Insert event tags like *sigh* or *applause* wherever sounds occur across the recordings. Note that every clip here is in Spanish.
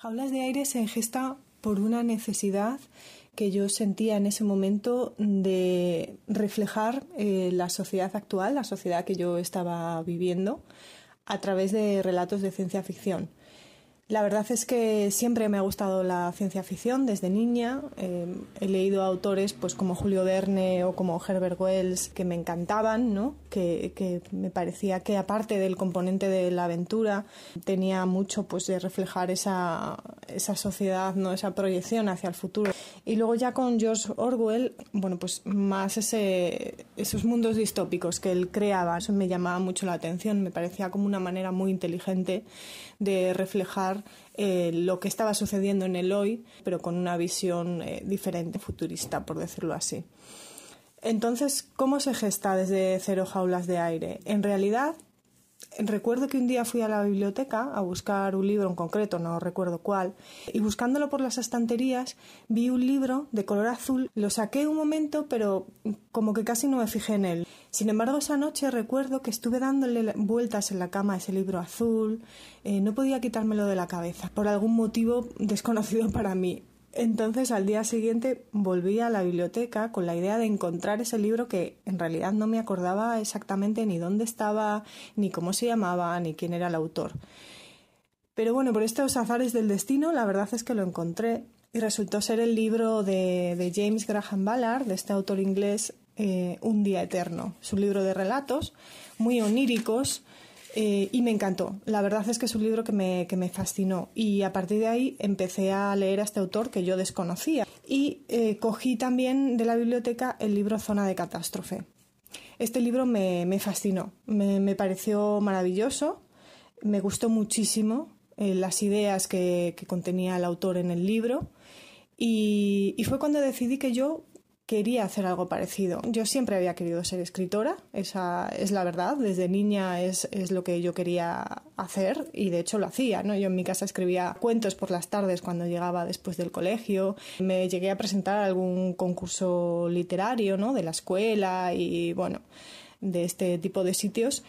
Jaulas de aire se gesta por una necesidad que yo sentía en ese momento de reflejar eh, la sociedad actual, la sociedad que yo estaba viviendo, a través de relatos de ciencia ficción. La verdad es que siempre me ha gustado la ciencia ficción desde niña. Eh, he leído autores pues como Julio Verne o como Herbert Wells que me encantaban, ¿no? Que, que, me parecía que aparte del componente de la aventura tenía mucho pues de reflejar esa, esa sociedad, ¿no? Esa proyección hacia el futuro. Y luego ya con George Orwell, bueno, pues más ese, esos mundos distópicos que él creaba, me llamaba mucho la atención, me parecía como una manera muy inteligente de reflejar eh, lo que estaba sucediendo en el hoy, pero con una visión eh, diferente, futurista, por decirlo así. Entonces, ¿cómo se gesta desde cero jaulas de aire? En realidad, Recuerdo que un día fui a la biblioteca a buscar un libro en concreto, no recuerdo cuál, y buscándolo por las estanterías vi un libro de color azul. Lo saqué un momento, pero como que casi no me fijé en él. Sin embargo, esa noche recuerdo que estuve dándole vueltas en la cama a ese libro azul. Eh, no podía quitármelo de la cabeza, por algún motivo desconocido para mí. Entonces al día siguiente volví a la biblioteca con la idea de encontrar ese libro que en realidad no me acordaba exactamente ni dónde estaba, ni cómo se llamaba, ni quién era el autor. Pero bueno, por estos azares del destino, la verdad es que lo encontré y resultó ser el libro de, James Graham Ballard, de este autor inglés, eh, Un día eterno. Es un libro de relatos muy oníricos eh, y me encantó. La verdad es que es un libro que me, que me, fascinó. Y a partir de ahí empecé a leer a este autor que yo desconocía. Y eh, cogí también de la biblioteca el libro Zona de Catástrofe. Este libro me, me fascinó, me, me, pareció maravilloso, me gustó muchísimo eh, las ideas que, que, contenía el autor en el libro. Y, y fue cuando decidí que yo quería hacer algo parecido. Yo siempre había querido ser escritora, esa es la verdad, desde niña es, es, lo que yo quería hacer y de hecho lo hacía, ¿no? Yo en mi casa escribía cuentos por las tardes cuando llegaba después del colegio, me llegué a presentar a algún concurso literario, ¿no? De la escuela y bueno, de este tipo de sitios.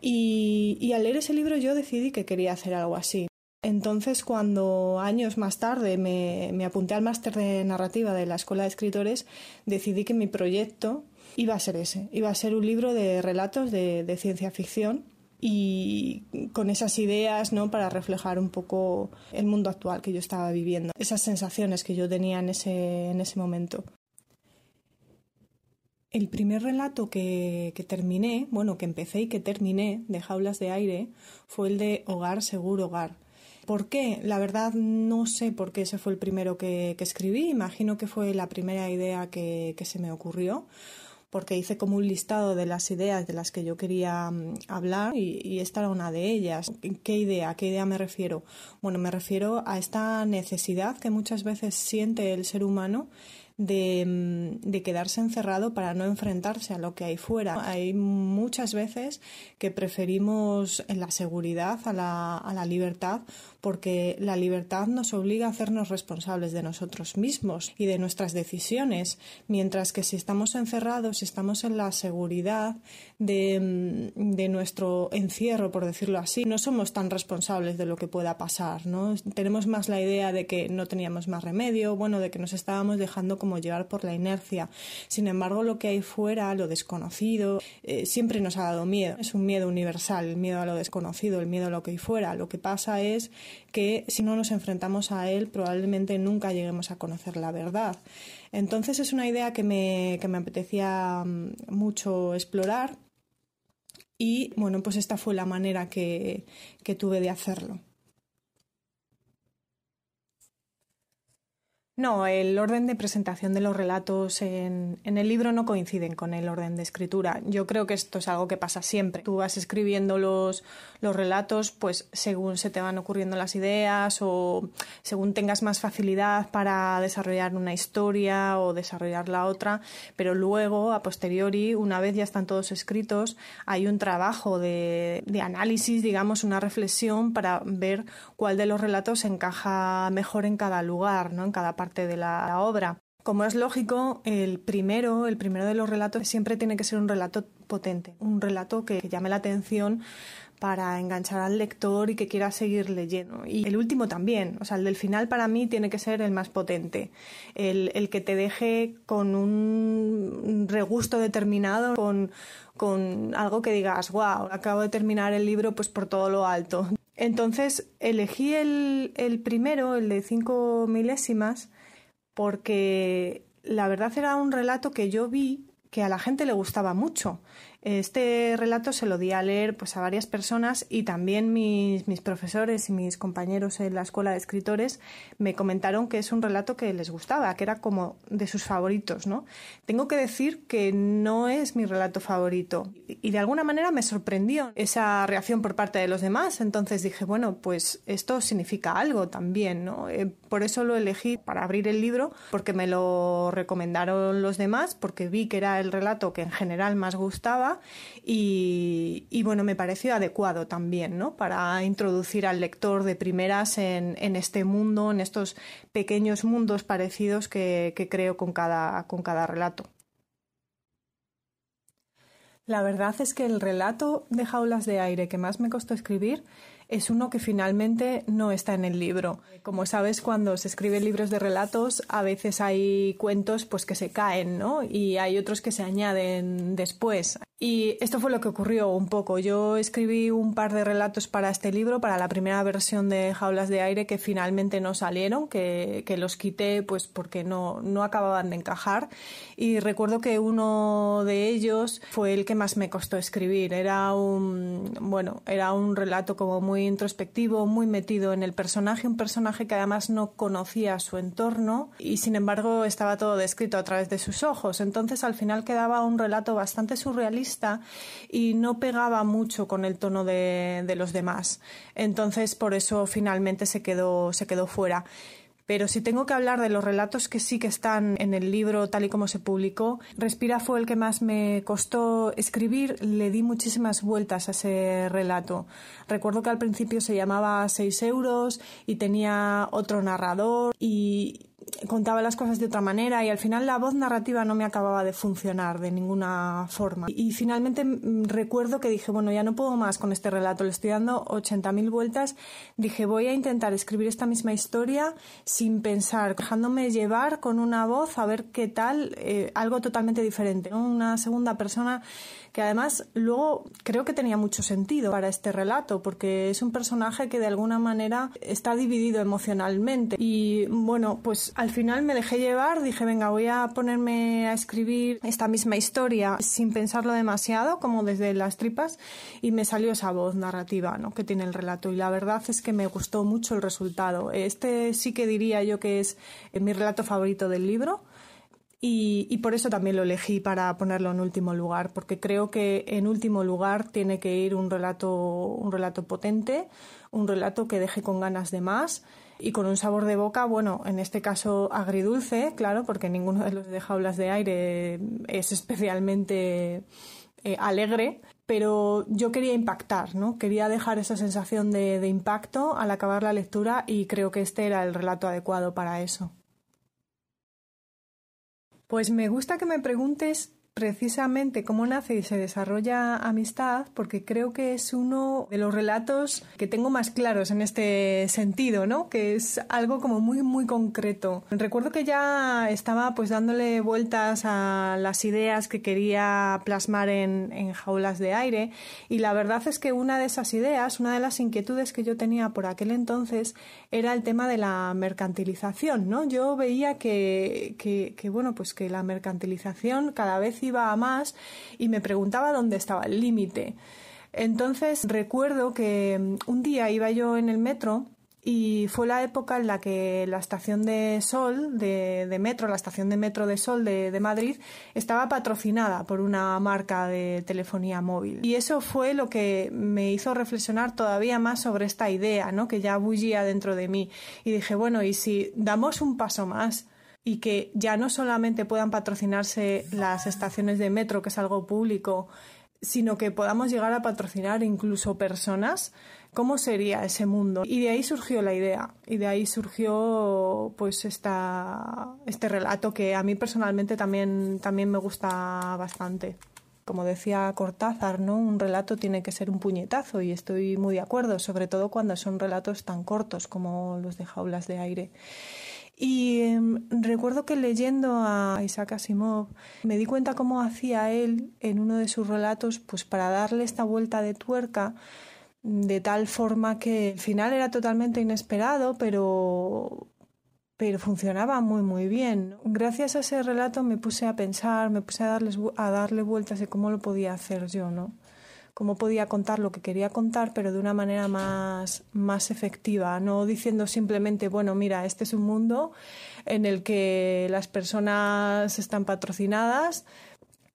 Y, y al leer ese libro yo decidí que quería hacer algo así. Entonces, cuando años más tarde me, apunté al máster de narrativa de la Escuela de Escritores, decidí que mi proyecto iba a ser ese, iba a ser un libro de relatos de, ciencia ficción y con esas ideas ¿no? para reflejar un poco el mundo actual que yo estaba viviendo, esas sensaciones que yo tenía en ese, en ese momento. El primer relato que, que, terminé, bueno, que empecé y que terminé de Jaulas de Aire, fue el de Hogar Seguro Hogar ¿Por qué? La verdad no sé por qué ese fue el primero que, escribí. Imagino que fue la primera idea que, se me ocurrió porque hice como un listado de las ideas de las que yo quería mm, hablar y, esta era una de ellas. ¿Qué idea? ¿A qué idea me refiero? Bueno, me refiero a esta necesidad que muchas veces siente el ser humano Mm, de, quedarse encerrado para no enfrentarse a lo que hay fuera. Hay muchas veces que preferimos la seguridad a la libertad porque la libertad nos obliga a hacernos responsables de nosotros mismos y de nuestras decisiones, mientras que si estamos encerrados, si estamos en la seguridad de, mm, de nuestro encierro, por decirlo así, no somos tan responsables de lo que pueda pasar, ¿no? Tenemos más la idea de que no teníamos más remedio, bueno, de que nos estábamos dejando como llevar por la inercia. Sin embargo, lo que hay fuera, lo desconocido, eh, siempre nos ha dado miedo. Es un miedo universal, el miedo a lo desconocido, el miedo a lo que hay fuera. Lo que pasa es que si no nos enfrentamos a él, probablemente nunca lleguemos a conocer la verdad. Entonces es una idea que me, que me apetecía mm, mucho explorar. Y bueno, pues esta fue la manera que, que tuve de hacerlo. No, el orden de presentación de los relatos en, el libro no coinciden con el orden de escritura. Yo creo que esto es algo que pasa siempre. Tú vas escribiendo los, los relatos, pues según se te van ocurriendo las ideas o según tengas más facilidad para desarrollar una historia o desarrollar la otra, pero luego, a posteriori, una vez ya están todos escritos, hay un trabajo de, análisis, digamos, una reflexión para ver cuál de los relatos encaja mejor en cada lugar, ¿no? En cada parte de la obra. Como es lógico, el primero, el primero de los relatos siempre tiene que ser un relato potente, un relato que, llame la atención para enganchar al lector y que quiera seguir leyendo. Y el último también, o sea, el del final para mí tiene que ser el más potente, el, el que te deje con un regusto determinado, con, con algo que digas, wow, acabo de terminar el libro pues por todo lo alto. Entonces elegí el, el primero, el de cinco milésimas, porque la verdad era un relato que yo vi que a la gente le gustaba mucho. Este relato se lo di a leer pues, a varias personas y también mis, mis, profesores y mis compañeros en la escuela de escritores me comentaron que es un relato que les gustaba, que era como de sus favoritos. ¿no? Tengo que decir que no es mi relato favorito y de alguna manera me sorprendió esa reacción por parte de los demás. Entonces dije, bueno, pues esto significa algo también. ¿no? Eh, por eso lo elegí para abrir el libro, porque me lo recomendaron los demás, porque vi que era el relato que en general más gustaba y, bueno, me pareció adecuado también, ¿no? Para introducir al lector de primeras en, este mundo, en estos pequeños mundos parecidos que, que creo con cada, con cada relato. La verdad es que el relato de jaulas de aire que más me costó escribir es uno que finalmente no está en el libro. Como sabes, cuando se escriben libros de relatos, a veces hay cuentos pues que se caen, ¿no? Y hay otros que se añaden después. Y esto fue lo que ocurrió un poco. Yo escribí un par de relatos para este libro, para la primera versión de Jaulas de Aire, que finalmente no salieron, que, que los quité pues porque no, no acababan de encajar. Y recuerdo que uno de ellos fue el que más me costó escribir. Era un, bueno, era un relato como muy introspectivo, muy metido en el personaje, un personaje que además no conocía su entorno y sin embargo estaba todo descrito a través de sus ojos. Entonces al final quedaba un relato bastante surrealista y no pegaba mucho con el tono de, de los demás. Entonces por eso finalmente se quedó, se quedó fuera. Pero si tengo que hablar de los relatos que sí que están en el libro tal y como se publicó, Respira fue el que más me costó escribir. Le di muchísimas vueltas a ese relato. Recuerdo que al principio se llamaba 6 euros y tenía otro narrador y contaba las cosas de otra manera y al final la voz narrativa no me acababa de funcionar de ninguna forma. Y, finalmente mm, recuerdo que dije, bueno, ya no puedo más con este relato, le estoy dando 80.000 vueltas. Dije, voy a intentar escribir esta misma historia sin pensar, dejándome llevar con una voz a ver qué tal, eh, algo totalmente diferente, una segunda persona que además luego creo que tenía mucho sentido para este relato, porque es un personaje que de alguna manera está dividido emocionalmente. Y bueno, pues al final me dejé llevar, dije, venga, voy a ponerme a escribir esta misma historia sin pensarlo demasiado, como desde las tripas, y me salió esa voz narrativa ¿no? que tiene el relato. Y la verdad es que me gustó mucho el resultado. Este sí que diría yo que es mi relato favorito del libro. Y, por eso también lo elegí para ponerlo en último lugar, porque creo que en último lugar tiene que ir un relato, un relato potente, un relato que deje con ganas de más y con un sabor de boca, bueno, en este caso agridulce, claro, porque ninguno de los de jaulas de aire es especialmente eh, alegre, pero yo quería impactar, ¿no? Quería dejar esa sensación de impacto al acabar la lectura y creo que este era el relato adecuado para eso. Pues me gusta que me preguntes precisamente cómo nace y se desarrolla amistad, porque creo que es uno de los relatos que tengo más claros en este sentido, ¿no? Que es algo como muy, muy concreto. Recuerdo que ya estaba pues dándole vueltas a las ideas que quería plasmar en, en jaulas de aire y la verdad es que una de esas ideas, una de las inquietudes que yo tenía por aquel entonces era el tema de la mercantilización, ¿no? Yo veía que, que, que bueno, pues que la mercantilización cada vez iba a más y me preguntaba dónde estaba el límite. Entonces recuerdo que mm, un día iba yo en el metro y fue la época en la que la estación de Sol, de, metro, la estación de metro de Sol de, Madrid, estaba patrocinada por una marca de telefonía móvil. Y eso fue lo que me hizo reflexionar todavía más sobre esta idea, ¿no? Que ya bullía dentro de mí. Y dije, bueno, ¿y si damos un paso más? Y que ya no solamente puedan patrocinarse las estaciones de metro, que es algo público, sino que podamos llegar a patrocinar incluso personas, ¿cómo sería ese mundo? Y de ahí surgió la idea, y de ahí surgió pues esta, este relato que a mí personalmente también, también me gusta bastante. como decía Cortázar, ¿no? Un relato tiene que ser un puñetazo y estoy muy de acuerdo, sobre todo cuando son relatos tan cortos como los de Jaulas de Aire. Y em, recuerdo que leyendo a Isaac Asimov me di cuenta cómo hacía él en uno de sus relatos, pues para darle esta vuelta de tuerca, de tal forma que el final era totalmente inesperado, pero pero funcionaba muy muy bien. Gracias a ese relato me puse a pensar, me puse a, darles, a darle vueltas de cómo lo podía hacer yo, ¿no? Cómo podía contar lo que quería contar, pero de una manera más, más efectiva, no diciendo simplemente, bueno, mira, este es un mundo en el que las personas están patrocinadas,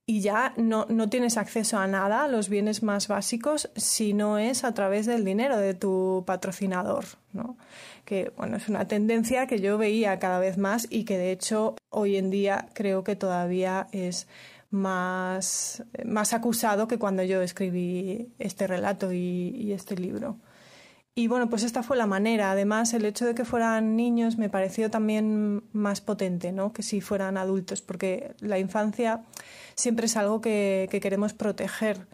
y ya no, no, tienes acceso a nada, a los bienes más básicos, si no es a través del dinero de tu patrocinador, ¿no? Que, bueno, es una tendencia que yo veía cada vez más y que, de hecho, hoy en día creo que todavía es más, más acusado que cuando yo escribí este relato y, y este libro. Y bueno, pues esta fue la manera. Además, el hecho de que fueran niños me pareció también más potente, ¿no? Que si fueran adultos, porque la infancia siempre es algo que, queremos proteger.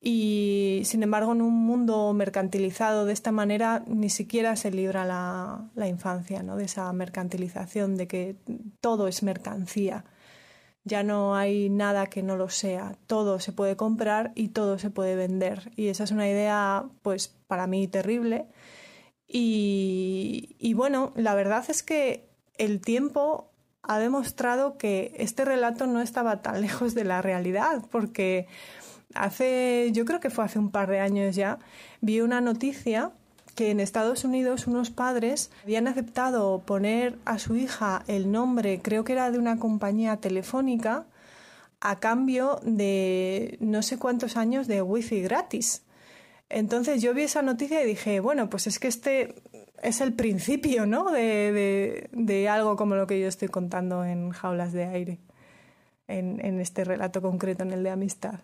Y sin embargo, en un mundo mercantilizado de esta manera, ni siquiera se libra la, la infancia, ¿no? De esa mercantilización, de que todo es mercancía ya no hay nada que no lo sea. Todo se puede comprar y todo se puede vender. Y esa es una idea, pues, para mí terrible. Y, y bueno, la verdad es que el tiempo ha demostrado que este relato no estaba tan *laughs* lejos de la realidad, porque hace, yo creo que fue hace un par de años ya, vi una noticia que en Estados Unidos unos padres habían aceptado poner a su hija el nombre, creo que era de una compañía telefónica, a cambio de no sé cuántos años de wifi gratis. Entonces yo vi esa noticia y dije, bueno, pues es que este es el principio, ¿no? De, de, de algo como lo que yo estoy contando en Jaulas de Aire, en, en este relato concreto, en el de amistad.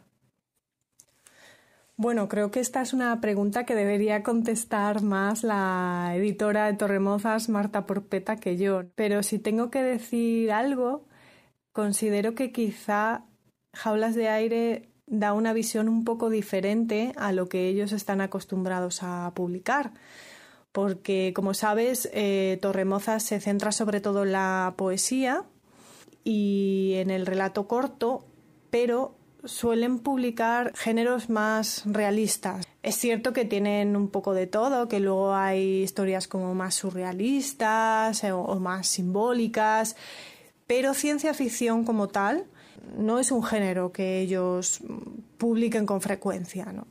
Bueno, creo que esta es una pregunta que debería contestar más la editora de Torremozas, Marta Porpeta, que yo. Pero si tengo que decir algo, considero que quizá Jaulas de Aire da una visión un poco diferente a lo que ellos están acostumbrados a publicar. Porque, como sabes, eh, Torremozas se centra sobre todo en la poesía y en el relato corto, pero suelen publicar géneros más realistas. Es cierto que tienen un poco de todo, que luego hay historias como más surrealistas eh, o, más simbólicas, pero ciencia ficción como tal no es un género que ellos publiquen con frecuencia. ¿no?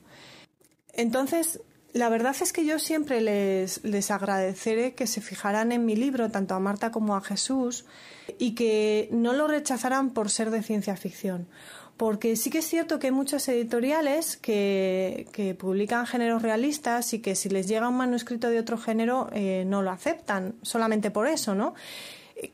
Entonces, la verdad es que yo siempre les, les agradeceré que se fijaran en mi libro, tanto a Marta como a Jesús, y que no lo rechazaran por ser de ciencia ficción porque sí que es cierto que hay muchas editoriales que, publican géneros realistas y que si les llega un manuscrito de otro género eh, no lo aceptan, solamente por eso, ¿no?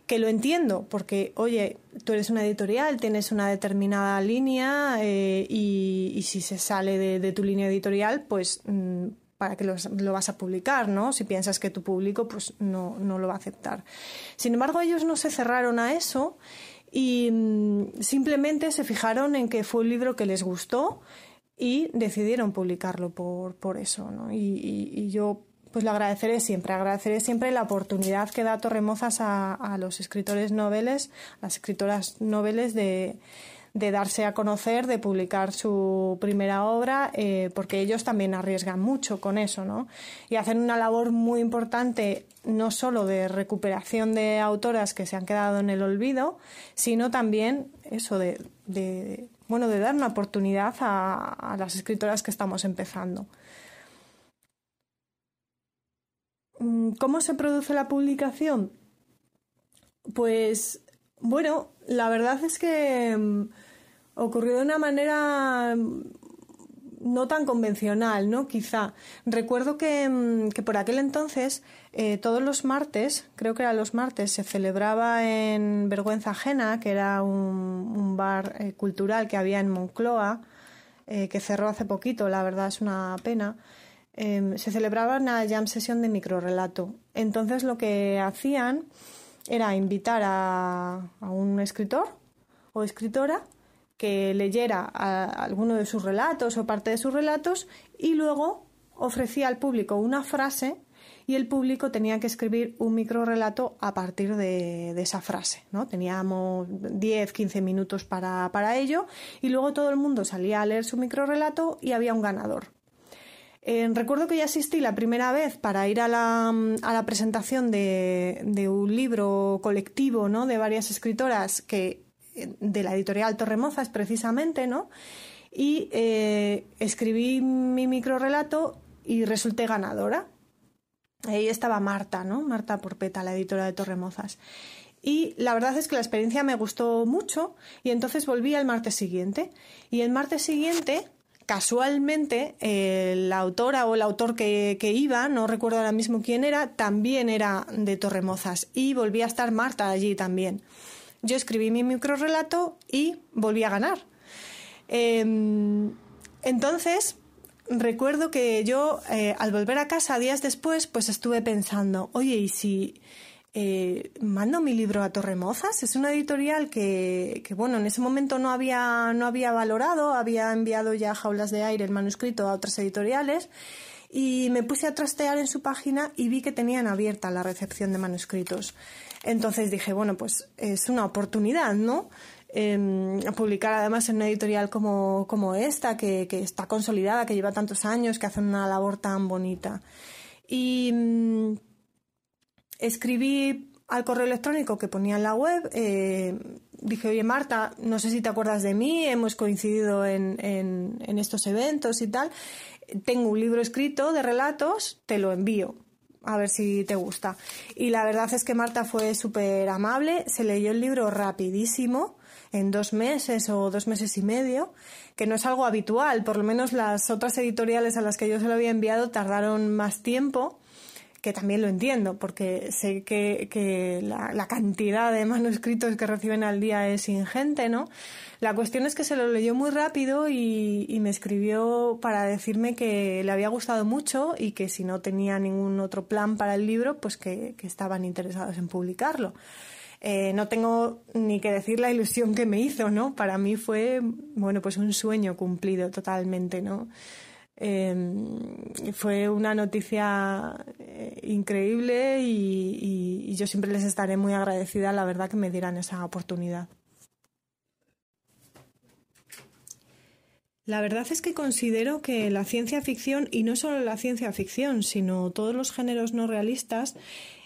Que lo entiendo, porque, oye, tú eres una editorial, tienes una determinada línea eh, y, si se sale de, tu línea editorial, pues mm, para que lo vas a publicar, ¿no? Si piensas que tu público, pues no, no lo va a aceptar. Sin embargo, ellos no se cerraron a eso y mm, simplemente se fijaron en que fue un libro que les gustó y decidieron publicarlo por, por eso. ¿no? Y, y, yo pues le agradeceré siempre, agradeceré siempre la oportunidad que da Torremozas a, a los escritores noveles, a las escritoras noveles de, de darse a conocer, de publicar su primera obra, eh, porque ellos también arriesgan mucho con eso, ¿no? Y hacen una labor muy importante, no solo de recuperación de autoras que se han quedado en el olvido, sino también eso de, bueno, de dar una oportunidad a, a las escritoras que estamos empezando. Mm, ¿Cómo se produce la publicación? Pues bueno, la verdad es que mm, ocurrió de una manera mm, no tan convencional, ¿no? Quizá. Recuerdo que, mm, que por aquel entonces, eh, todos los martes, creo que eran los martes, se celebraba en Vergüenza Ajena, que era un, bar eh, cultural que había en Moncloa, eh, que cerró hace poquito, la verdad es una pena. Em, se celebraba una jam sesión de microrelato. Entonces lo que hacían era invitar a, un escritor o escritora que leyera alguno de sus relatos o parte de sus relatos y luego ofrecía al público una frase y el público tenía que escribir un microrelato a partir de, esa frase. ¿no? Teníamos 10, 15 minutos para, ello y luego todo el mundo salía a leer su microrelato y había un ganador. Eh, recuerdo que ya asistí la primera vez para ir a la, a la presentación de, de, un libro colectivo ¿no? de varias escritoras que de la editorial Torremozas precisamente, ¿no? Y eh, escribí mi microrelato y resulté ganadora. Ahí estaba Marta, ¿no? Marta Porpeta, la editora de Torremozas. Y la verdad es que la experiencia me gustó mucho y entonces volví al martes siguiente. Y el martes siguiente, casualmente, eh, la autora o el autor que, iba, no recuerdo ahora mismo quién era, también era de Torremozas y volví a estar Marta allí también yo escribí mi microrelato y volví a ganar. Em, entonces, recuerdo que yo, eh, al volver a casa días después, pues estuve pensando, oye, ¿y si eh, mando mi libro a Torremozas? Es una editorial que, bueno, en ese momento no había, no había valorado, había enviado ya jaulas de aire el manuscrito a otras editoriales y me puse a trastear en su página y vi que tenían abierta la recepción de manuscritos. Entonces dije, bueno, pues es una oportunidad, ¿no? Em, publicar además en una editorial como, como esta, que, que, está consolidada, que lleva tantos años, que hace una labor tan bonita. Y mm, escribí al correo electrónico que ponía en la web, eh, dije, oye Marta, no sé si te acuerdas de mí, hemos coincidido en, en, en estos eventos y tal, tengo un libro escrito de relatos, te lo envío a ver si te gusta. Y la verdad es que Marta fue súper amable, se leyó el libro rapidísimo, en dos meses o dos meses y medio, que no es algo habitual, por lo menos las otras editoriales a las que yo se lo había enviado tardaron más tiempo que también lo entiendo, porque sé que, la, cantidad de manuscritos que reciben al día es ingente, ¿no? La cuestión es que se lo leyó muy rápido y, me escribió para decirme que le había gustado mucho y que si no tenía ningún otro plan para el libro, pues que, estaban interesados en publicarlo. Eh, no tengo ni que decir la ilusión que me hizo, ¿no? Para mí fue, bueno, pues un sueño cumplido totalmente, ¿no? Em, fue una noticia eh, increíble y, yo siempre les estaré muy agradecida, la verdad, que me dieran esa oportunidad. La verdad es que considero que la ciencia ficción, y no solo la ciencia ficción, sino todos los géneros no realistas,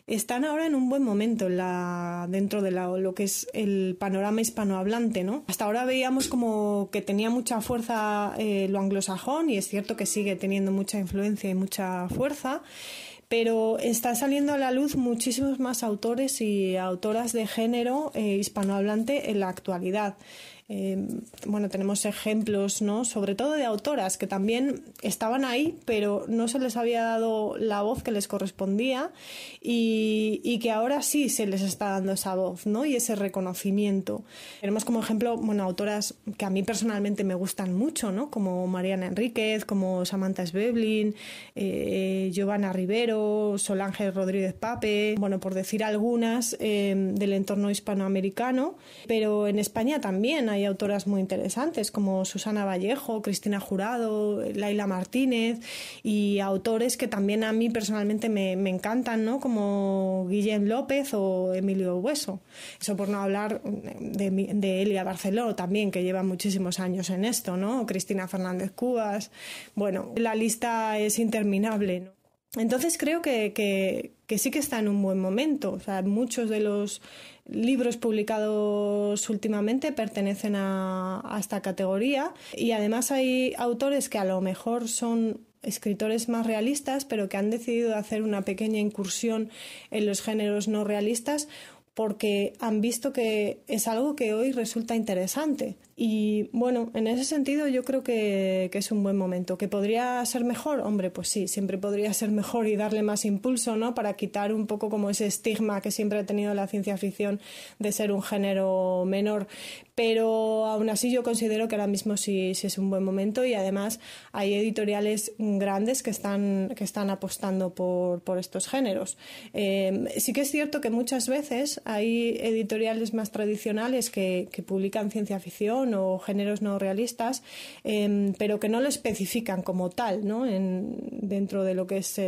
están ahora en un buen momento dentro de lo que es el panorama hispanohablante, ¿no? Hasta ahora veíamos como que tenía mucha fuerza eh, lo anglosajón y es cierto que sigue teniendo mucha influencia y mucha fuerza, pero está saliendo a la luz muchísimos más autores y autoras de género eh, hispanohablante en la actualidad. Eh, bueno, tenemos ejemplos, ¿no? Sobre todo de autoras que también estaban ahí, pero no se les había dado la voz que les correspondía y, que ahora sí se les está dando esa voz, ¿no? Y ese reconocimiento. Tenemos como ejemplo, bueno, autoras que a mí personalmente me gustan mucho, ¿no? Como Mariana Enríquez, como Samantha Sveblin, eh, Giovanna Rivero, Solange Rodríguez Pape, bueno, por decir algunas eh, del entorno hispanoamericano, pero en España también hay autoras muy interesantes como Susana Vallejo, Cristina Jurado, Laila Martínez y autores que también a mí personalmente me, encantan, ¿no? Como Guillem López o Emilio Hueso. Eso por no hablar de, Elia Barceló también, que lleva muchísimos años en esto, ¿no? Cristina Fernández Cubas. Bueno, la lista es interminable, Entonces creo que, sí que está en un buen momento. O sea, muchos de los libros publicados últimamente pertenecen a, esta categoría y además hay autores que a lo mejor son escritores más realistas, pero que han decidido hacer una pequeña incursión en los géneros no realistas porque han visto que es algo que hoy resulta interesante. Y bueno, en ese sentido yo creo que, es un buen momento. ¿Que podría ser mejor? Hombre, pues sí, siempre podría ser mejor y darle más impulso, ¿no? Para quitar un poco como ese estigma que siempre ha tenido la ciencia ficción de ser un género menor. Pero aún así yo considero que ahora mismo sí, es un buen momento y además hay editoriales grandes que están, que están apostando por, por estos géneros. Eh, sí que es cierto que muchas veces hay editoriales más tradicionales que, publican ciencia ficción o géneros no realistas, eh, pero que no lo especifican como tal, ¿no? En, dentro de lo que es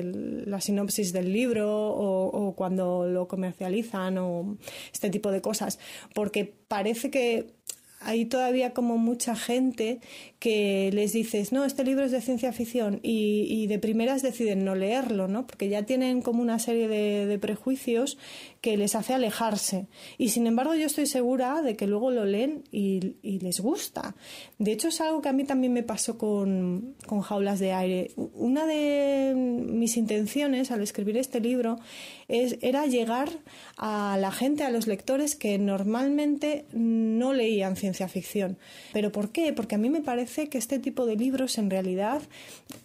la sinopsis del libro o, o cuando lo comercializan o este tipo de cosas, porque parece que hay todavía como mucha gente que les dices, no, este libro es de ciencia ficción y, de primeras deciden no leerlo, ¿no? Porque ya tienen como una serie de, prejuicios que les hace alejarse. Y sin embargo yo estoy segura de que luego lo leen y, les gusta. De hecho es algo que a mí también me pasó con, con Jaulas de Aire. Una de mis intenciones al escribir este libro es, era llegar a la gente, a los lectores que normalmente no leían ciencia ficción. ¿Pero por qué? Porque a mí me parece que este tipo de libros en realidad,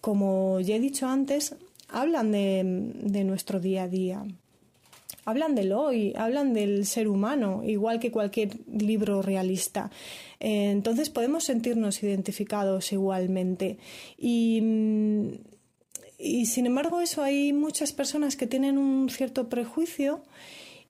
como ya he dicho antes, hablan de, nuestro día a día hablan del hoy, hablan del ser humano, igual que cualquier libro realista. Entonces podemos sentirnos identificados igualmente. Y mm, y sin embargo, eso hay muchas personas que tienen un cierto prejuicio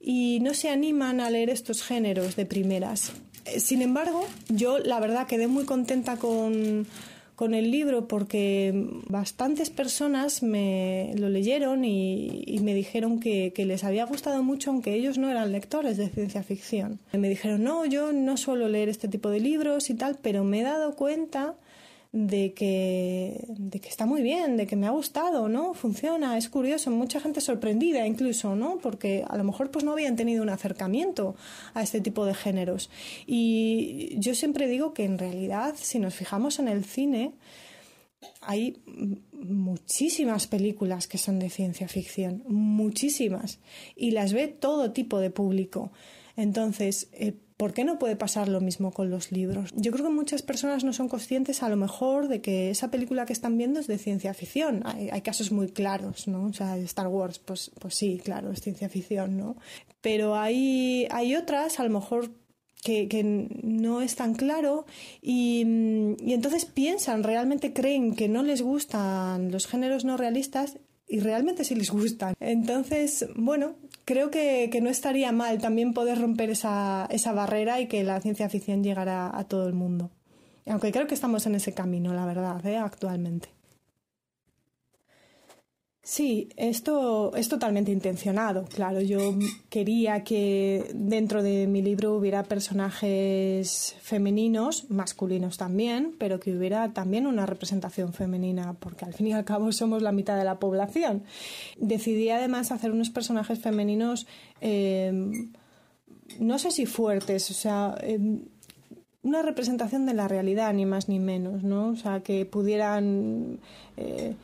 y no se animan a leer estos géneros de primeras. Eh, sin embargo, yo la verdad quedé muy contenta con, con el libro porque bastantes personas me lo leyeron y, me dijeron que, que, les había gustado mucho, aunque ellos no eran lectores de ciencia ficción. Me dijeron, no, yo no suelo leer este tipo de libros y tal, pero me he dado cuenta de que, de que está muy bien, de que me ha gustado, ¿no? Funciona, es curioso, mucha gente sorprendida incluso, ¿no? Porque a lo mejor pues no habían tenido un acercamiento a este tipo de géneros. Y yo siempre digo que en realidad, si nos fijamos en el cine, hay muchísimas películas que son de ciencia ficción, muchísimas, y las ve todo tipo de público. Entonces, eh, ¿Por qué no puede pasar lo mismo con los libros? Yo creo que muchas personas no son conscientes a lo mejor de que esa película que están viendo es de ciencia ficción. Hay, casos muy claros, ¿no? O sea, Star Wars, pues, pues sí, claro, es ciencia ficción, ¿no? Pero hay, hay otras, a lo mejor que, que, no es tan claro y, y, entonces piensan, realmente creen que no les gustan los géneros no realistas y realmente sí les gustan. Entonces, bueno, creo que, no estaría mal también poder romper esa, esa barrera y que la ciencia ficción llegara a todo el mundo. Aunque creo que estamos en ese camino, la verdad, ¿eh? actualmente. Sí, esto es totalmente intencionado. Claro, yo quería que dentro de mi libro hubiera personajes femeninos, masculinos también, pero que hubiera también una representación femenina, porque al fin y al cabo somos la mitad de la población. Decidí además hacer unos personajes femeninos, eh, no sé si fuertes, o sea, eh, una representación de la realidad, ni más ni menos, ¿no? O sea, que pudieran. Eh,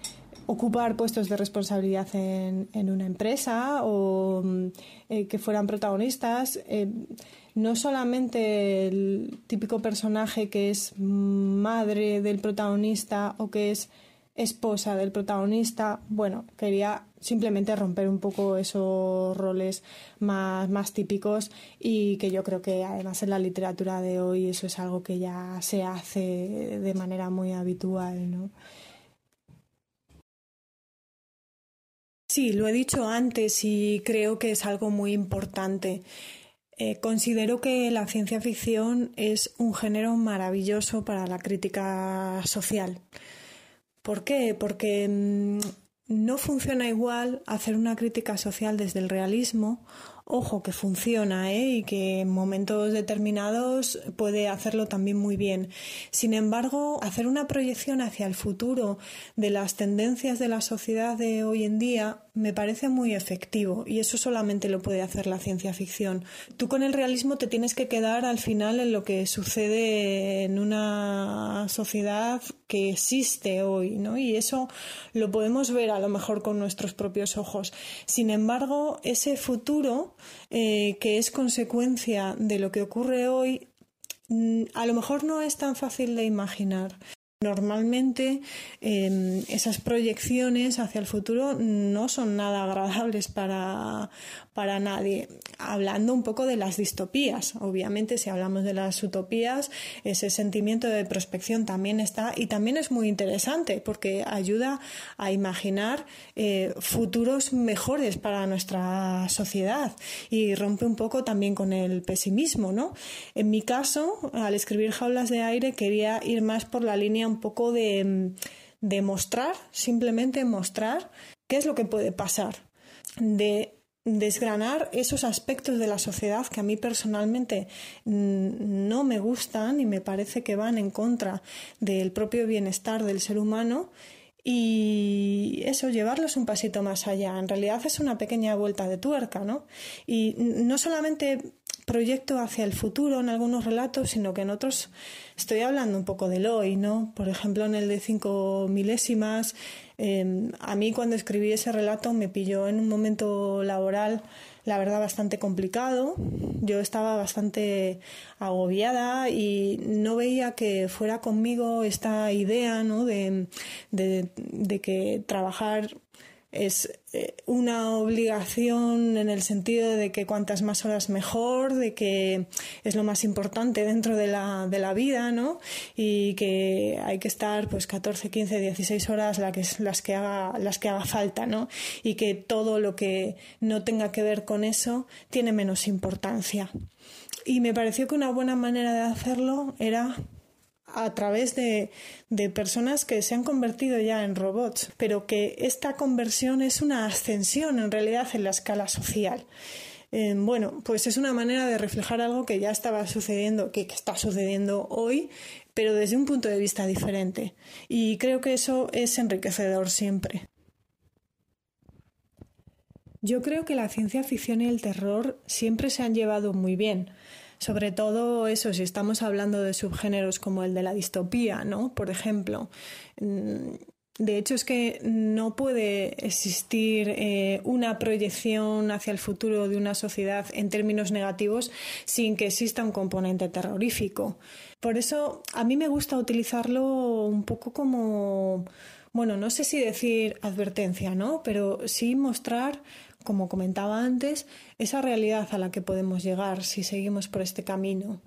ocupar puestos de responsabilidad en, en una empresa o mm, eh, que fueran protagonistas. Eh, no solamente el típico personaje que es madre del protagonista o que es esposa del protagonista. Bueno, quería simplemente romper un poco esos roles más, más típicos y que yo creo que además en la literatura de hoy eso es algo que ya se hace de manera muy habitual, ¿no? Sí, lo he dicho antes y creo que es algo muy importante. Eh, considero que la ciencia ficción es un género maravilloso para la crítica social. ¿Por qué? Porque mm, no funciona igual hacer una crítica social desde el realismo ojo, que funciona ¿eh? y que en momentos determinados puede hacerlo también muy bien. Sin embargo, hacer una proyección hacia el futuro de las tendencias de la sociedad de hoy en día me parece muy efectivo y eso solamente lo puede hacer la ciencia ficción. Tú con el realismo te tienes que quedar al final en lo que sucede en una sociedad que existe hoy, ¿no? Y eso lo podemos ver a lo mejor con nuestros propios ojos. Sin embargo, ese futuro eh, que es consecuencia de lo que ocurre hoy, mm, a lo mejor no es tan fácil de imaginar. Normalmente em, esas proyecciones hacia el futuro no son nada agradables para, para nadie. Hablando un poco de las distopías, obviamente si hablamos de las utopías, ese sentimiento de prospección también está y también es muy interesante porque ayuda a imaginar eh, futuros mejores para nuestra sociedad y rompe un poco también con el pesimismo, ¿no? En mi caso, al escribir Jaulas de Aire quería ir más por la línea poco de, de mostrar, simplemente mostrar qué es lo que puede pasar, de desgranar esos aspectos de la sociedad que a mí personalmente no me gustan y me parece que van en contra del propio bienestar del ser humano y eso, llevarlos un pasito más allá. En realidad es una pequeña vuelta de tuerca, ¿no? Y no solamente proyecto hacia el futuro en algunos relatos, sino que en otros estoy hablando un poco del hoy, ¿no? Por ejemplo, en el de cinco milésimas, em, a mí cuando escribí ese relato me pilló en un momento laboral, la verdad, bastante complicado. Yo estaba bastante agobiada y no veía que fuera conmigo esta idea, ¿no? de, de que trabajar es eh, una obligación en el sentido de que cuantas más horas mejor, de que es lo más importante dentro de la, de la vida, ¿no? Y que hay que estar pues 14, 15, 16 horas las que, las que, haga, las que haga falta, ¿no? Y que todo lo que no tenga que ver con eso tiene menos importancia. Y me pareció que una buena manera de hacerlo era a través de, de, personas que se han convertido ya en robots, pero que esta conversión es una ascensión en realidad en la escala social. Eh, bueno, pues es una manera de reflejar algo que ya estaba sucediendo, que, que está sucediendo hoy, pero desde un punto de vista diferente. Y creo que eso es enriquecedor siempre. Yo creo que la ciencia ficción y el terror siempre se han llevado muy bien. Sobre todo eso, si estamos hablando de subgéneros como el de la distopía, ¿no? Por ejemplo. Mm, de hecho, es que no puede existir eh, una proyección hacia el futuro de una sociedad en términos negativos sin que exista un componente terrorífico. Por eso a mí me gusta utilizarlo un poco como, bueno, no sé si decir advertencia, ¿no? Pero sí mostrar como comentaba antes, esa realidad a la que podemos llegar si seguimos por este camino.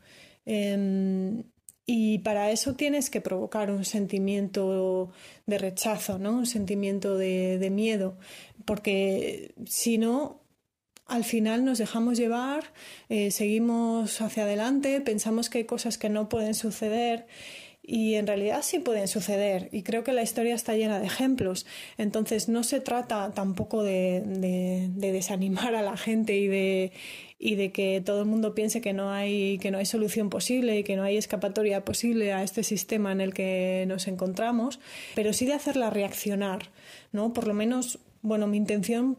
Em, y para eso tienes que provocar un sentimiento de rechazo, ¿no? un sentimiento de, miedo, porque si no, al final nos dejamos llevar, eh, seguimos hacia adelante, pensamos que hay cosas que no pueden suceder y en realidad sí pueden suceder y creo que la historia está llena de ejemplos. Entonces no se trata tampoco de, de, desanimar a la gente y de, y de que todo el mundo piense que no hay que no hay solución posible y que no hay escapatoria posible a este sistema en el que nos encontramos, pero sí de hacerla reaccionar, ¿no? Por lo menos, bueno, mi intención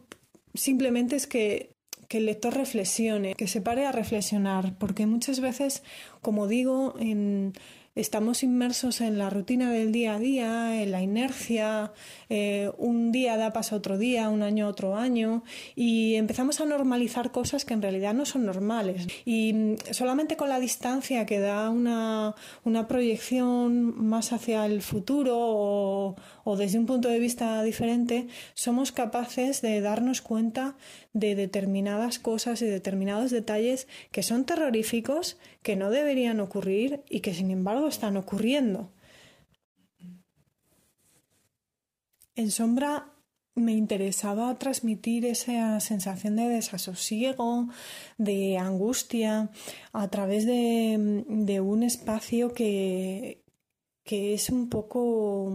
simplemente es que que el lector reflexione, que se pare a reflexionar, porque muchas veces, como digo, en, estamos inmersos en la rutina del día a día, en la inercia, eh, un día da paso a otro día, un año a otro año, y empezamos a normalizar cosas que en realidad no son normales. Y mm, solamente con la distancia que da una, una proyección más hacia el futuro o, o desde un punto de vista diferente, somos capaces de darnos cuenta de determinadas cosas y determinados detalles que son terroríficos, que no deberían ocurrir y que sin embargo están ocurriendo. En sombra me interesaba transmitir esa sensación de desasosiego, de angustia, a través de, un espacio que, que es un poco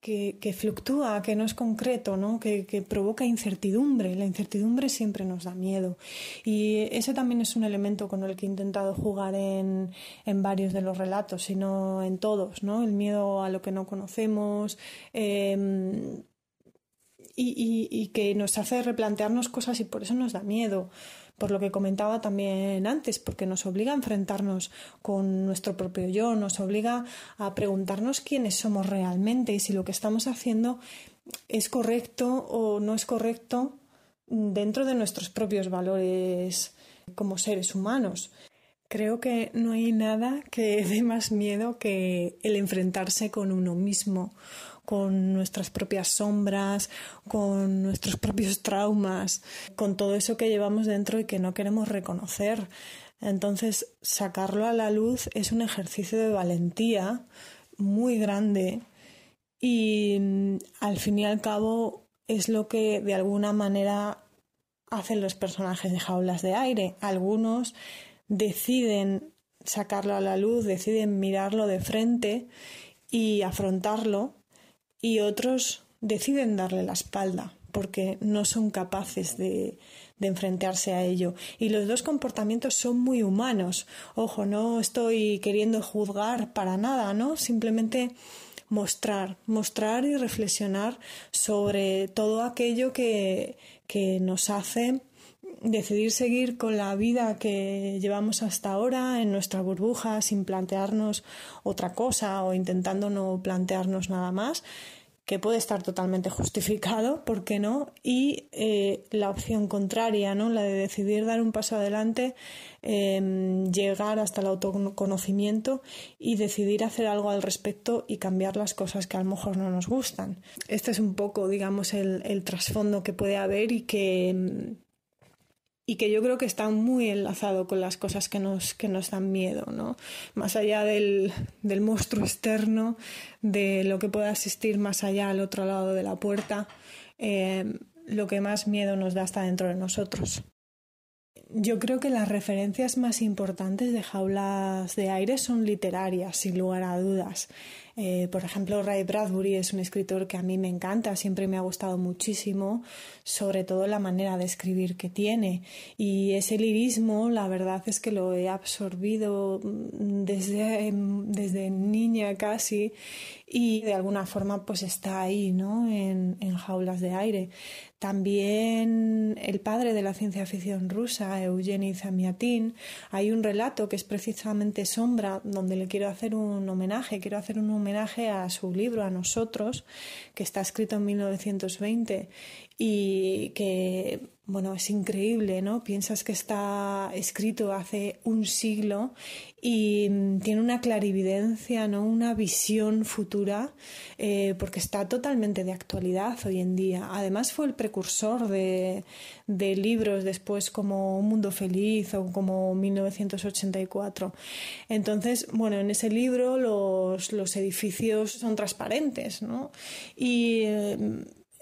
que, fluctúa, que no es concreto, ¿no? Que, provoca incertidumbre. La incertidumbre siempre nos da miedo. Y ese también es un elemento con el que he intentado jugar en, varios de los relatos, sino en todos, ¿no? El miedo a lo que no conocemos. Em, y que nos hace replantearnos cosas y por eso nos da miedo por lo que comentaba también antes, porque nos obliga a enfrentarnos con nuestro propio yo, nos obliga a preguntarnos quiénes somos realmente y si lo que estamos haciendo es correcto o no es correcto dentro de nuestros propios valores como seres humanos. Creo que no hay nada que dé más miedo que el enfrentarse con uno mismo, con nuestras propias sombras, con nuestros propios traumas, con todo eso que llevamos dentro y que no queremos reconocer. Entonces, sacarlo a la luz es un ejercicio de valentía muy grande y mm, al fin y al cabo es lo que de alguna manera hacen los personajes de jaulas de aire. Algunos deciden sacarlo a la luz, deciden mirarlo de frente y afrontarlo y otros deciden darle la espalda porque no son capaces de, enfrentarse a ello. Y los dos comportamientos son muy humanos. Ojo, no estoy queriendo juzgar para nada, ¿no? Simplemente mostrar, mostrar y reflexionar sobre todo aquello que, que nos hace decidir seguir con la vida que llevamos hasta ahora en nuestra burbuja sin plantearnos otra cosa o intentando no plantearnos nada más que puede estar totalmente justificado, ¿por qué no? Y eh, la opción contraria, ¿no? La de decidir dar un paso adelante, em, llegar hasta el autoconocimiento y decidir hacer algo al respecto y cambiar las cosas que a lo mejor no nos gustan. Este es un poco, digamos, el, el trasfondo que puede haber y que em, y que yo creo que está muy enlazado con las cosas que nos, que nos dan miedo, ¿no? Más allá del, del monstruo externo, de lo que pueda existir más allá al otro lado de la puerta, eh, lo que más miedo nos da está dentro de nosotros. Yo creo que las referencias más importantes de jaulas de aire son literarias, sin lugar a dudas. Eh, por ejemplo, Ray Bradbury es un escritor que a mí me encanta, siempre me ha gustado muchísimo, sobre todo la manera de escribir que tiene. Y ese lirismo, la verdad es que lo he absorbido mm, desde, desde niña casi y de alguna forma pues está ahí, ¿no? En, en jaulas de aire. También el padre de la ciencia ficción rusa, Eugeni Zamiatin, hay un relato que es precisamente Sombra, donde le quiero hacer un homenaje, quiero hacer un homenaje a su libro, a nosotros, que está escrito en 1920 y que bueno, es increíble, ¿no? Piensas que está escrito hace un siglo y tiene una clarividencia, ¿no? Una visión futura, eh, porque está totalmente de actualidad hoy en día. Además fue el precursor de, libros después como Un Mundo Feliz o como 1984. Entonces, bueno, en ese libro los, los edificios son transparentes, ¿no? Y eh,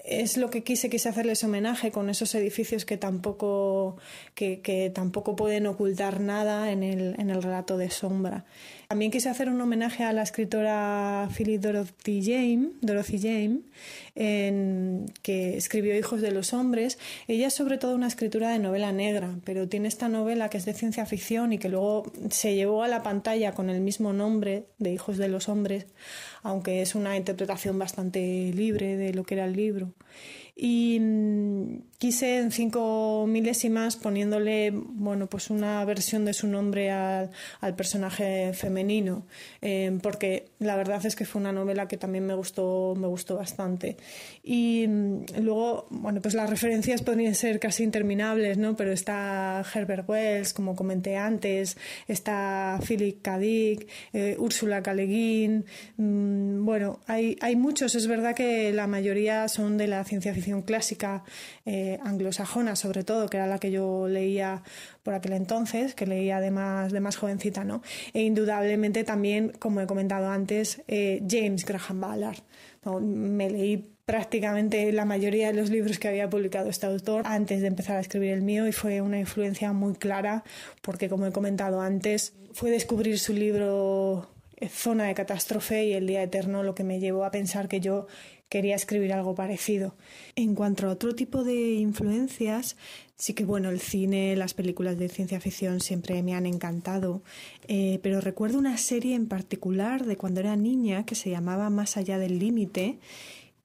es lo que quise, quise hacerles homenaje con esos edificios que tampoco, que, que tampoco pueden ocultar nada en el, en el relato de sombra. También quise hacer un homenaje a la escritora Philip Dorothy James, Dorothy James que escribió Hijos de los Hombres. Ella es sobre todo una escritura de novela negra, pero tiene esta novela que es de ciencia ficción y que luego se llevó a la pantalla con el mismo nombre de Hijos de los Hombres, aunque es una interpretación bastante libre de lo que era el libro y mm, quise en cinco milésimas poniéndole bueno pues una versión de su nombre al, al personaje femenino eh, porque la verdad es que fue una novela que también me gustó me gustó bastante y mm, luego bueno pues las referencias podrían ser casi interminables no pero está Herbert Wells como comenté antes está Philip K. Dick eh, Úrsula K. Mm, bueno hay hay muchos es verdad que la mayoría son de la ciencia ficción clásica eh, anglosajona, sobre todo, que era la que yo leía por aquel entonces, que leía de más, de más jovencita, ¿no? E indudablemente también, como he comentado antes, eh, James Graham Ballard. Me leí prácticamente la mayoría de los libros que había publicado este autor antes de empezar a escribir el mío y fue una influencia muy clara porque, como he comentado antes, fue descubrir su libro eh, Zona de Catástrofe y El Día Eterno lo que me llevó a pensar que yo quería escribir algo parecido. En cuanto a otro tipo de influencias, sí que bueno, el cine, las películas de ciencia ficción siempre me han encantado, eh, pero recuerdo una serie en particular de cuando era niña que se llamaba Más allá del límite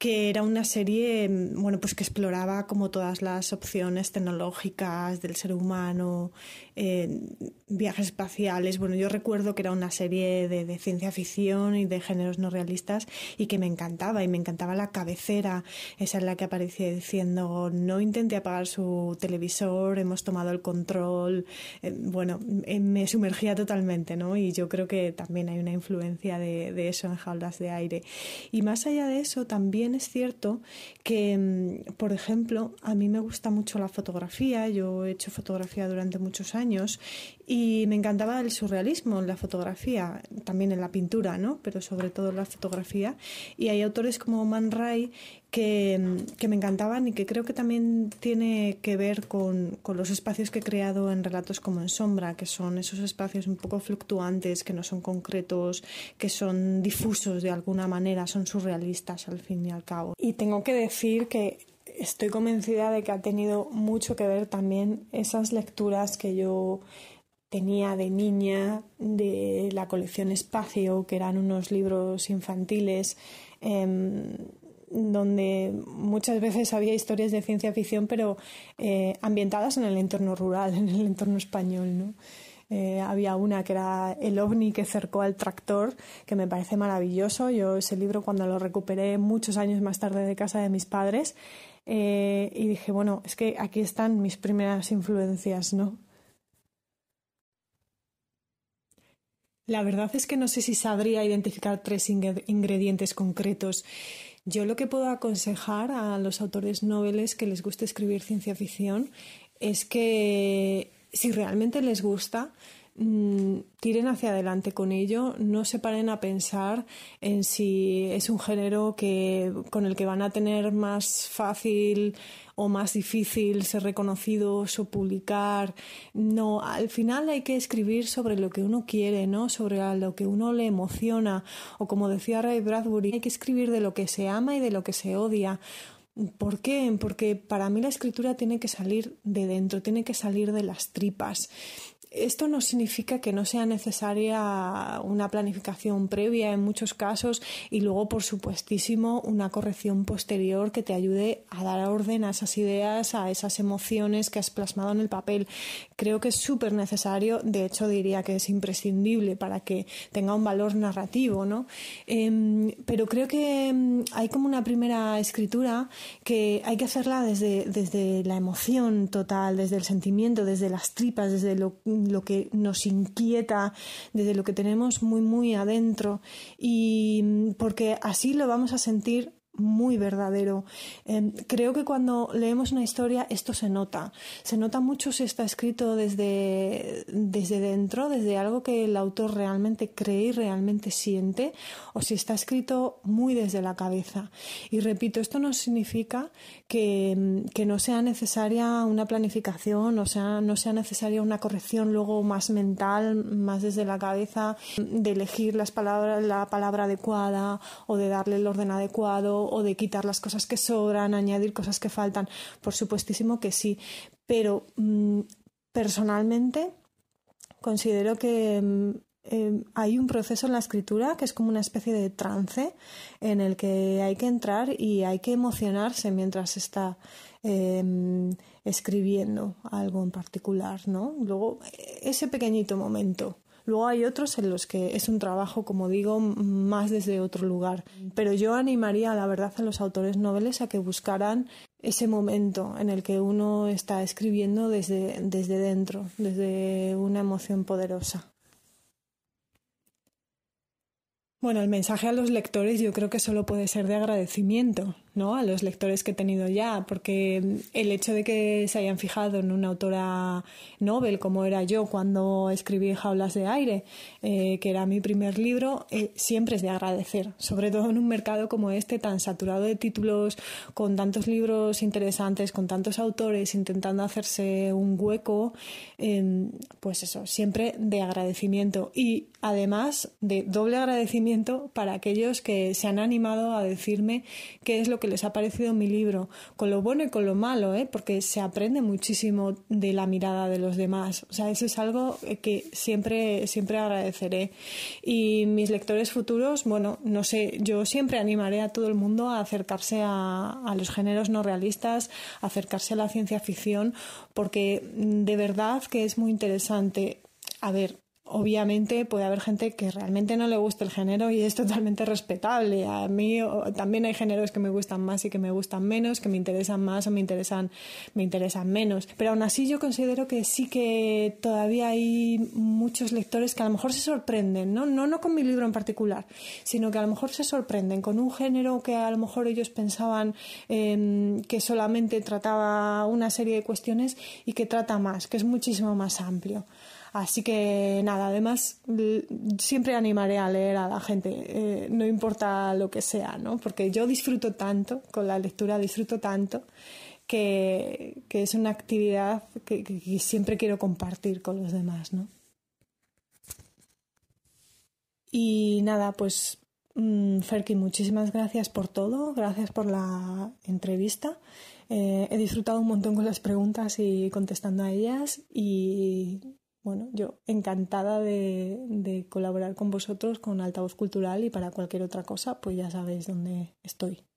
que era una serie, bueno, pues que exploraba como todas las opciones tecnológicas del ser humano, eh, viajes espaciales. Bueno, yo recuerdo que era una serie de, ciencia ficción y de géneros no realistas y que me encantaba y me encantaba la cabecera, esa es la que aparecía diciendo no intente apagar su televisor, hemos tomado el control. Eh, bueno, eh, me sumergía totalmente, ¿no? Y yo creo que también hay una influencia de eso en jaulas de aire. Y más allá de eso, también es cierto que, mm, por ejemplo, a mí me gusta mucho la fotografía, yo he hecho fotografía durante muchos años y me encantaba el surrealismo en la fotografía, también en la pintura, ¿no? Pero sobre todo en la fotografía. Y hay autores como Man Ray que, que, me encantaban y que creo que también tiene que ver con, con, los espacios que he creado en relatos como en sombra, que son esos espacios un poco fluctuantes, que no son concretos, que son difusos de alguna manera, son surrealistas al fin y al cabo. Y tengo que decir que estoy convencida de que ha tenido mucho que ver también esas lecturas que yo tenía de niña de la colección Espacio, que eran unos libros infantiles. Eh, donde muchas veces había historias de ciencia ficción, pero eh, ambientadas en el entorno rural, *laughs* en el entorno español, ¿no? Eh, había una que era El ovni que cercó al tractor, que me parece maravilloso. Yo ese libro cuando lo recuperé muchos años más tarde de casa de mis padres eh, y dije, bueno, es que aquí están mis primeras influencias, ¿no? La verdad es que no sé si sabría identificar tres ingredientes concretos. Yo lo que puedo aconsejar a los autores noveles que les guste escribir ciencia ficción es que si realmente les gusta, Mm, tiren hacia adelante con ello, no se paren a pensar en si es un género que, con el que van a tener más fácil o más difícil ser reconocidos o publicar. No, al final hay que escribir sobre lo que uno quiere, ¿no? Sobre lo que uno le emociona. O como decía Ray Bradbury, hay que escribir de lo que se ama y de lo que se odia. ¿Por qué? Porque para mí la escritura tiene que salir de dentro, tiene que salir de las tripas. Esto no significa que no sea necesaria una planificación previa en muchos casos y luego, por supuestísimo, una corrección posterior que te ayude a dar orden a esas ideas, a esas emociones que has plasmado en el papel. Creo que es súper necesario, de hecho diría que es imprescindible para que tenga un valor narrativo, ¿no? Em, pero creo que em, hay como una primera escritura que hay que hacerla desde, desde la emoción total, desde el sentimiento, desde las tripas, desde lo lo que nos inquieta, desde lo que tenemos muy, muy adentro, y porque así lo vamos a sentir muy verdadero. Em, creo que cuando leemos una historia esto se nota. Se nota mucho si está escrito desde, desde dentro, desde algo que el autor realmente cree y realmente siente, o si está escrito muy desde la cabeza. Y repito, esto no significa que, que no sea necesaria una planificación, o sea, no sea necesaria una corrección luego más mental, más desde la cabeza, de elegir las palabras, la palabra adecuada o de darle el orden adecuado o de quitar las cosas que sobran, añadir cosas que faltan. Por supuestísimo que sí, pero mm, personalmente considero que mm, em, hay un proceso en la escritura que es como una especie de trance en el que hay que entrar y hay que emocionarse mientras está em, escribiendo algo en particular, ¿no? Luego, ese pequeñito momento Luego hay otros en los que es un trabajo, como digo, más desde otro lugar. Pero yo animaría, la verdad, a los autores noveles a que buscaran ese momento en el que uno está escribiendo desde, desde dentro, desde una emoción poderosa. Bueno, el mensaje a los lectores yo creo que solo puede ser de agradecimiento, ¿no? A los lectores que he tenido ya, porque el hecho de que se hayan fijado en una autora novel como era yo cuando escribí Jaulas de Aire, eh, que era mi primer libro, eh, siempre es de agradecer, sobre todo en un mercado como este tan saturado de títulos, con tantos libros interesantes, con tantos autores intentando hacerse un hueco, em, pues eso, siempre de agradecimiento y además de doble agradecimiento para aquellos que se han animado a decirme qué es lo que les ha parecido mi libro, con lo bueno y con lo malo, ¿eh? porque se aprende muchísimo de la mirada de los demás. O sea, eso es algo que siempre, siempre agradeceré. Y mis lectores futuros, bueno, no sé, yo siempre animaré a todo el mundo a acercarse a, a los géneros no realistas, a acercarse a la ciencia ficción, porque de verdad que es muy interesante. A ver, Obviamente puede haber gente que realmente no le guste el género y es totalmente respetable. A mí también hay géneros que me gustan más y que me gustan menos, que me interesan más o me interesan, me interesan menos. Pero aún así yo considero que sí que todavía hay muchos lectores que a lo mejor se sorprenden, ¿no? No, no con mi libro en particular, sino que a lo mejor se sorprenden con un género que a lo mejor ellos pensaban em, que solamente trataba una serie de cuestiones y que trata más, que es muchísimo más amplio. Así que nada, además siempre animaré a leer a la gente, eh, no importa lo que sea, ¿no? Porque yo disfruto tanto con la lectura, disfruto tanto que, es una actividad que, siempre quiero compartir con los demás, ¿no? Y nada, pues mm, Ferki, muchísimas gracias por todo, gracias por la entrevista. Eh, he disfrutado un montón con las preguntas y contestando a ellas y bueno, yo encantada de, de colaborar con vosotros con Altavoz Cultural y para cualquier otra cosa, pues ya sabéis dónde estoy.